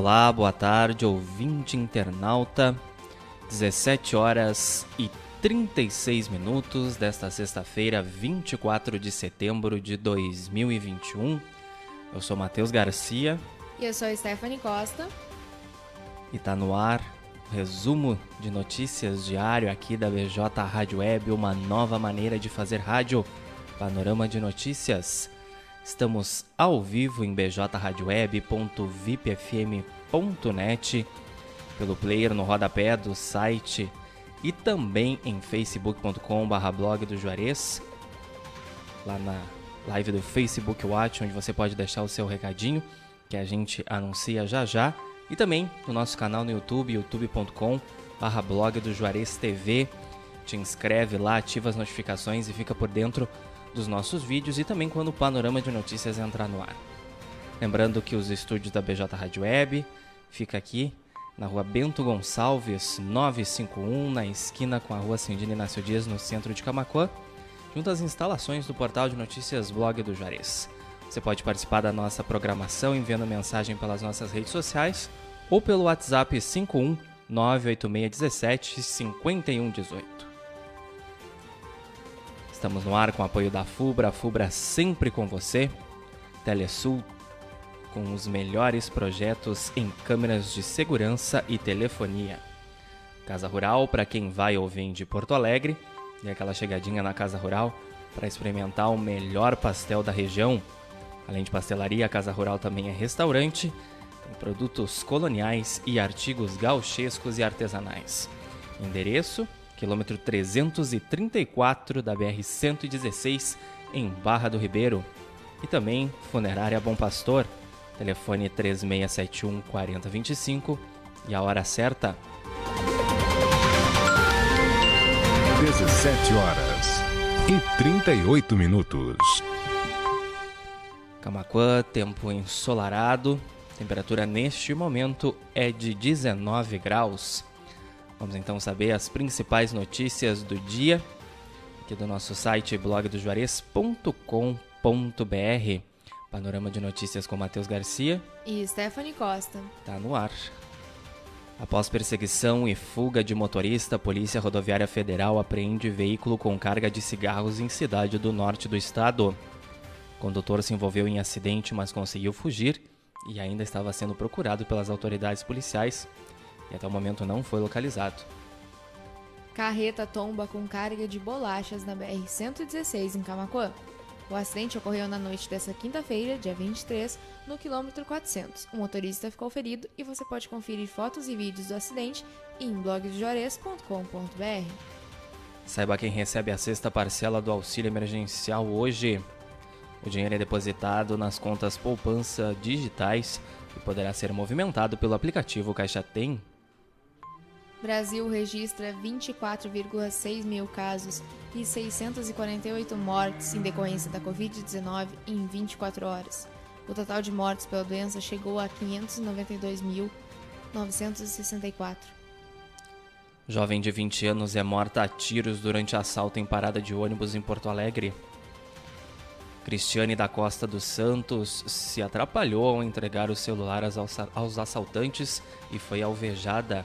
Olá, boa tarde, ouvinte internauta. 17 horas e 36 minutos desta sexta-feira, 24 de setembro de 2021. Eu sou Matheus Garcia. E eu sou Stephanie Costa. E tá no ar resumo de notícias diário aqui da BJ Rádio Web, uma nova maneira de fazer rádio. Panorama de notícias. Estamos ao vivo em bjradioweb.vipfm.net, pelo player no rodapé do site e também em facebook.com.br blog do Juarez, lá na live do Facebook Watch, onde você pode deixar o seu recadinho, que a gente anuncia já já, e também no nosso canal no YouTube, youtube.com.br blog do Juarez TV. Te inscreve lá, ativa as notificações e fica por dentro dos nossos vídeos e também quando o panorama de notícias entrar no ar. Lembrando que os estúdios da BJ Rádio Web fica aqui na rua Bento Gonçalves 951, na esquina com a rua Cindina Inácio Dias, no centro de Camacuã, junto às instalações do portal de notícias Blog do Juarez. Você pode participar da nossa programação enviando mensagem pelas nossas redes sociais ou pelo WhatsApp 51 98617 5118. Estamos no ar com o apoio da FUBRA, a FUBRA sempre com você. Telesul, com os melhores projetos em câmeras de segurança e telefonia. Casa Rural, para quem vai ou vem de Porto Alegre, e aquela chegadinha na Casa Rural para experimentar o melhor pastel da região. Além de pastelaria, a Casa Rural também é restaurante, tem produtos coloniais e artigos gauchescos e artesanais. Endereço quilômetro 334 da BR-116, em Barra do Ribeiro. E também Funerária Bom Pastor, telefone 3671 4025 e a hora certa. 17 horas e 38 minutos. Camaquã, tempo ensolarado, temperatura neste momento é de 19 graus. Vamos então saber as principais notícias do dia aqui do nosso site blogdojuarez.com.br. Panorama de notícias com Matheus Garcia e Stephanie Costa. Tá no ar. Após perseguição e fuga de motorista, a Polícia Rodoviária Federal apreende veículo com carga de cigarros em cidade do norte do estado. O condutor se envolveu em acidente, mas conseguiu fugir e ainda estava sendo procurado pelas autoridades policiais e até o momento não foi localizado. Carreta tomba com carga de bolachas na BR-116 em Camacuã. O acidente ocorreu na noite dessa quinta-feira, dia 23, no quilômetro 400. O motorista ficou ferido e você pode conferir fotos e vídeos do acidente em blogdojores.com.br. Saiba quem recebe a sexta parcela do auxílio emergencial hoje. O dinheiro é depositado nas contas poupança digitais e poderá ser movimentado pelo aplicativo Caixa Tem Brasil registra 24,6 mil casos e 648 mortes em decorrência da Covid-19 em 24 horas. O total de mortes pela doença chegou a 592.964. Jovem de 20 anos é morta a tiros durante assalto em parada de ônibus em Porto Alegre. Cristiane da Costa dos Santos se atrapalhou ao entregar o celular aos assaltantes e foi alvejada.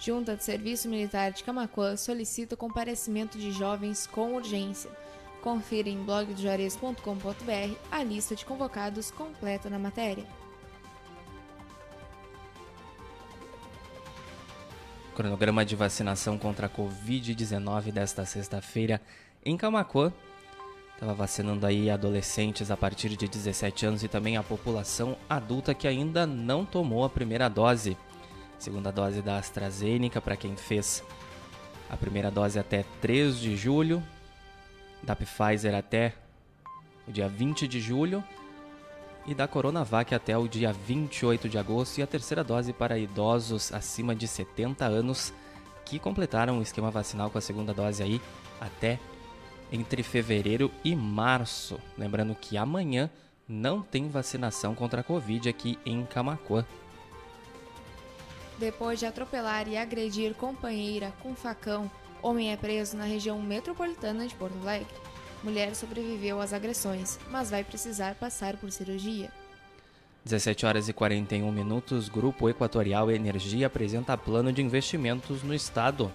Junta de Serviço Militar de Camacuã solicita o comparecimento de jovens com urgência. Confira em blogdojuarez.com.br a lista de convocados completa na matéria. Cronograma de vacinação contra a Covid-19 desta sexta-feira em Camacuã. Estava vacinando aí adolescentes a partir de 17 anos e também a população adulta que ainda não tomou a primeira dose segunda dose da AstraZeneca para quem fez a primeira dose até 3 de julho, da Pfizer até o dia 20 de julho e da Coronavac até o dia 28 de agosto e a terceira dose para idosos acima de 70 anos que completaram o esquema vacinal com a segunda dose aí até entre fevereiro e março. Lembrando que amanhã não tem vacinação contra a Covid aqui em Camacuã. Depois de atropelar e agredir companheira com facão, homem é preso na região metropolitana de Porto Mulher sobreviveu às agressões, mas vai precisar passar por cirurgia. 17 horas e 41 minutos, Grupo Equatorial Energia apresenta plano de investimentos no estado.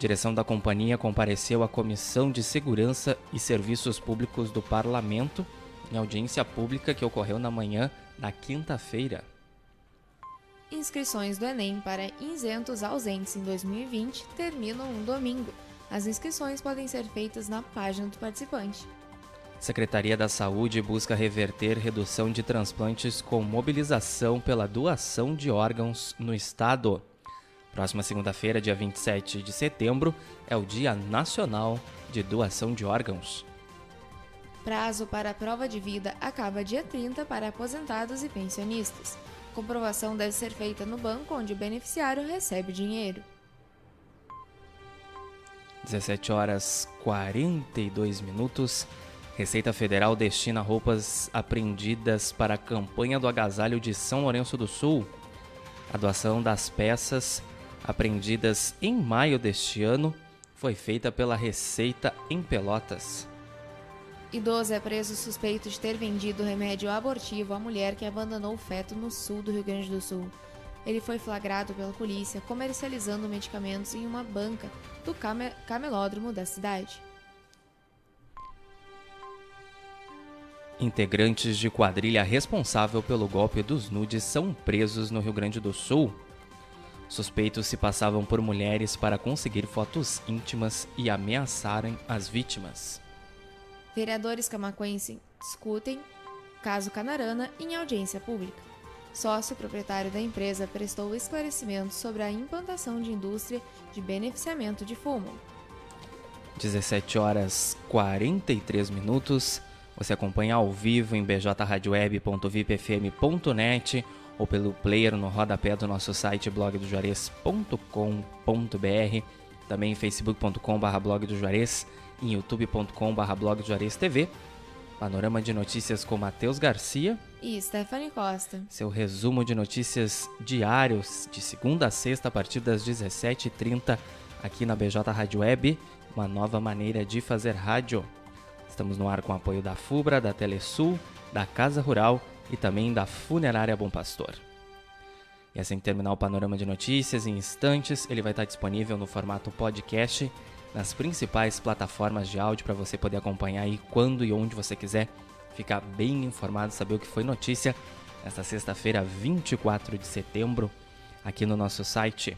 Direção da companhia compareceu à Comissão de Segurança e Serviços Públicos do Parlamento em audiência pública que ocorreu na manhã da quinta-feira. Inscrições do Enem para isentos ausentes em 2020 terminam um domingo. As inscrições podem ser feitas na página do participante. Secretaria da Saúde busca reverter redução de transplantes com mobilização pela doação de órgãos no estado. Próxima segunda-feira, dia 27 de setembro, é o Dia Nacional de Doação de Órgãos. Prazo para a prova de vida acaba dia 30 para aposentados e pensionistas. Comprovação deve ser feita no banco onde o beneficiário recebe dinheiro. 17 horas 42 minutos. Receita Federal destina roupas apreendidas para a campanha do agasalho de São Lourenço do Sul. A doação das peças apreendidas em maio deste ano foi feita pela Receita em Pelotas. Idoso é preso suspeito de ter vendido remédio abortivo à mulher que abandonou o feto no sul do Rio Grande do Sul. Ele foi flagrado pela polícia comercializando medicamentos em uma banca do camelódromo da cidade. Integrantes de quadrilha responsável pelo golpe dos nudes são presos no Rio Grande do Sul. Suspeitos se passavam por mulheres para conseguir fotos íntimas e ameaçarem as vítimas. Vereadores camaquenses discutem caso Canarana em audiência pública. Sócio proprietário da empresa prestou esclarecimentos sobre a implantação de indústria de beneficiamento de fumo. 17 horas 43 minutos. Você acompanha ao vivo em bjradioweb.vipfm.net ou pelo player no rodapé do nosso site blogdojuarez.com.br, também em em youtube.com.br blog Juarez TV. Panorama de notícias com Matheus Garcia e Stephanie Costa. Seu resumo de notícias diários de segunda a sexta a partir das 17h30 aqui na BJ Rádio Web, uma nova maneira de fazer rádio. Estamos no ar com apoio da FUBRA, da Telesul, da Casa Rural e também da Funerária Bom Pastor. E assim que terminar o panorama de notícias, em instantes, ele vai estar disponível no formato podcast nas principais plataformas de áudio para você poder acompanhar aí quando e onde você quiser ficar bem informado, saber o que foi notícia nesta sexta-feira, 24 de setembro, aqui no nosso site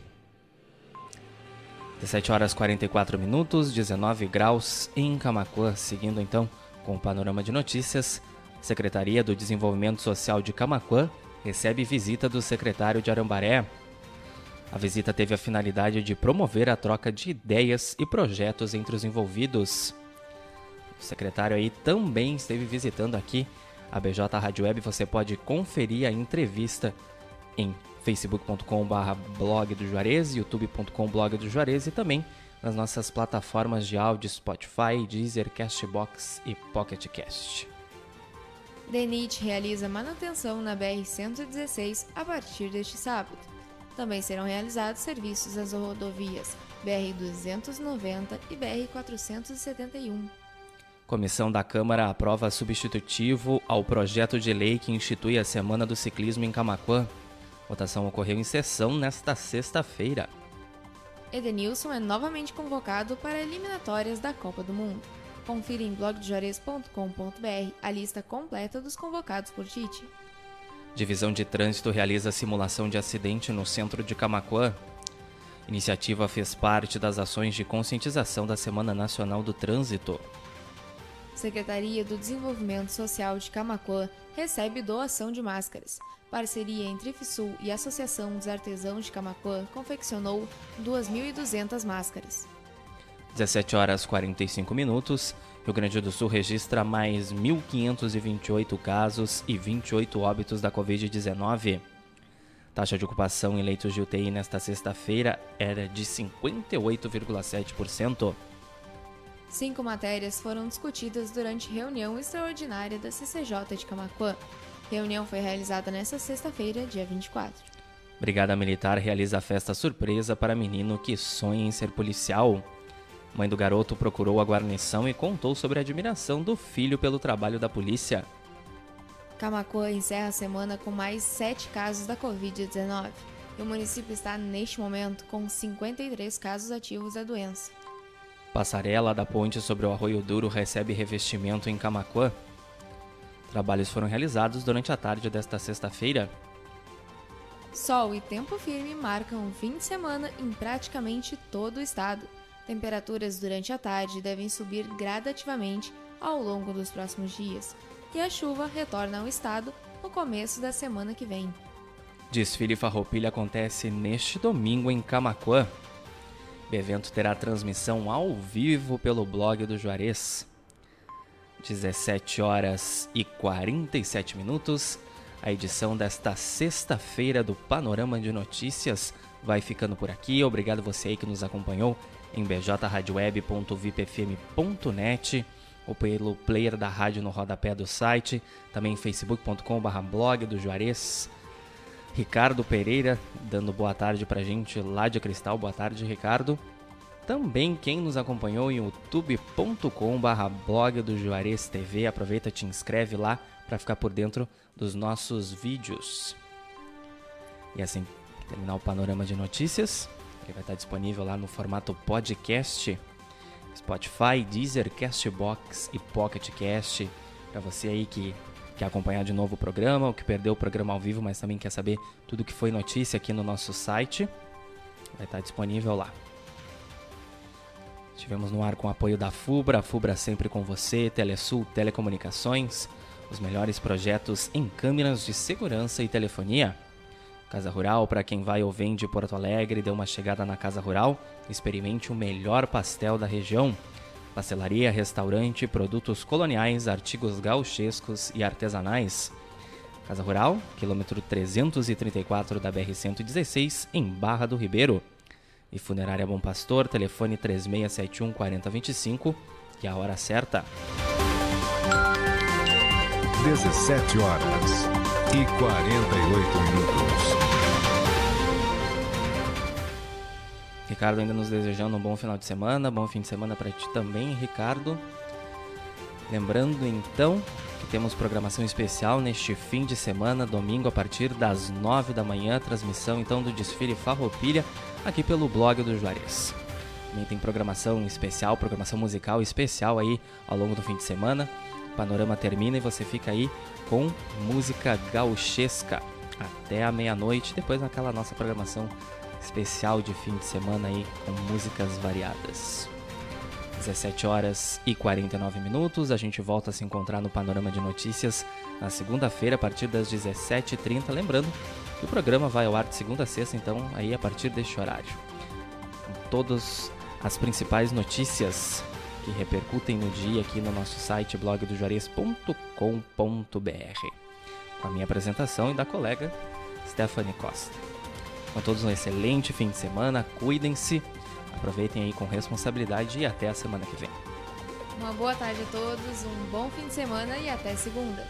17 horas 44 minutos, 19 graus em Camacuã. Seguindo então com o panorama de notícias, Secretaria do Desenvolvimento Social de Camacuã recebe visita do secretário de Arambaré. A visita teve a finalidade de promover a troca de ideias e projetos entre os envolvidos. O secretário aí também esteve visitando aqui a BJ Rádio Web. Você pode conferir a entrevista em facebook.com.br blog do Juarez, youtube.com do Juarez e também nas nossas plataformas de áudio Spotify, Deezer, Castbox e PocketCast. DENIT realiza manutenção na BR-116 a partir deste sábado. Também serão realizados serviços nas rodovias BR-290 e BR-471. Comissão da Câmara aprova substitutivo ao projeto de lei que institui a Semana do Ciclismo em Camaquã. Votação ocorreu em sessão nesta sexta-feira. Edenilson é novamente convocado para eliminatórias da Copa do Mundo. Confira em blogdejores.com.br a lista completa dos convocados por Tite. Divisão de Trânsito realiza simulação de acidente no centro de Camaquã. Iniciativa fez parte das ações de conscientização da Semana Nacional do Trânsito. Secretaria do Desenvolvimento Social de Camaquã recebe doação de máscaras. Parceria entre FISUL e Associação dos Artesãos de Camaquã confeccionou 2.200 máscaras. 17 horas 45 minutos. Rio Grande do Sul registra mais 1.528 casos e 28 óbitos da Covid-19. Taxa de ocupação em leitos de UTI nesta sexta-feira era de 58,7%. Cinco matérias foram discutidas durante reunião extraordinária da CCJ de Camaquã. Reunião foi realizada nesta sexta-feira, dia 24. Brigada Militar realiza festa surpresa para menino que sonha em ser policial. Mãe do garoto procurou a guarnição e contou sobre a admiração do filho pelo trabalho da polícia. Camacoa encerra a semana com mais 7 casos da Covid-19 e o município está neste momento com 53 casos ativos da doença. Passarela da ponte sobre o Arroio Duro recebe revestimento em Camacoa. Trabalhos foram realizados durante a tarde desta sexta-feira. Sol e tempo firme marcam um fim de semana em praticamente todo o estado. Temperaturas durante a tarde devem subir gradativamente ao longo dos próximos dias, e a chuva retorna ao estado no começo da semana que vem. Desfile Farroupilha acontece neste domingo em Camacuã. O evento terá transmissão ao vivo pelo blog do Juarez. 17 horas e 47 minutos. A edição desta sexta-feira do Panorama de Notícias vai ficando por aqui. Obrigado você aí que nos acompanhou em bjradioweb.vipfm.net ou pelo player da rádio no rodapé do site, também facebook.com.br blog do Juarez. Ricardo Pereira dando boa tarde pra gente lá de Cristal. Boa tarde, Ricardo. Também quem nos acompanhou em youtube.com.br blog do Juarez TV. Aproveita, te inscreve lá para ficar por dentro dos nossos vídeos. E assim, terminar o panorama de notícias, que vai estar disponível lá no formato podcast Spotify, Deezer, Castbox e Pocket Cast. Para você aí que quer acompanhar de novo o programa, ou que perdeu o programa ao vivo, mas também quer saber tudo que foi notícia aqui no nosso site, vai estar disponível lá. Estivemos no ar com o apoio da FUBRA, a FUBRA sempre com você, Telesul Telecomunicações, os melhores projetos em câmeras de segurança e telefonia. Casa Rural, para quem vai ou vem de Porto Alegre, dê uma chegada na Casa Rural, experimente o melhor pastel da região. Pastelaria, restaurante, produtos coloniais, artigos gauchescos e artesanais. Casa Rural, quilômetro 334 da BR-116, em Barra do Ribeiro. E Funerária Bom Pastor, telefone 3671 4025 e a hora certa. 17 horas e 48 minutos. Ricardo ainda nos desejando um bom final de semana, bom fim de semana para ti também, Ricardo. Lembrando então que temos programação especial neste fim de semana, domingo a partir das 9 da manhã, transmissão então do desfile Farroupilha aqui pelo blog do Juarez. Também tem programação especial, programação musical especial aí ao longo do fim de semana. Panorama termina e você fica aí com música gauchesca até a meia-noite, depois naquela nossa programação especial de fim de semana aí com músicas variadas. 17 horas e 49 minutos, a gente volta a se encontrar no Panorama de Notícias na segunda-feira a partir das 17h30. Lembrando que o programa vai ao ar de segunda a sexta, então aí a partir deste horário. Com todas as principais notícias que repercutem no dia aqui no nosso site blogdojuarez.com.br. Com a minha apresentação e da colega Stephanie Costa. Com todos um excelente fim de semana, cuidem-se, aproveitem aí com responsabilidade e até a semana que vem. Uma boa tarde a todos, um bom fim de semana e até segunda.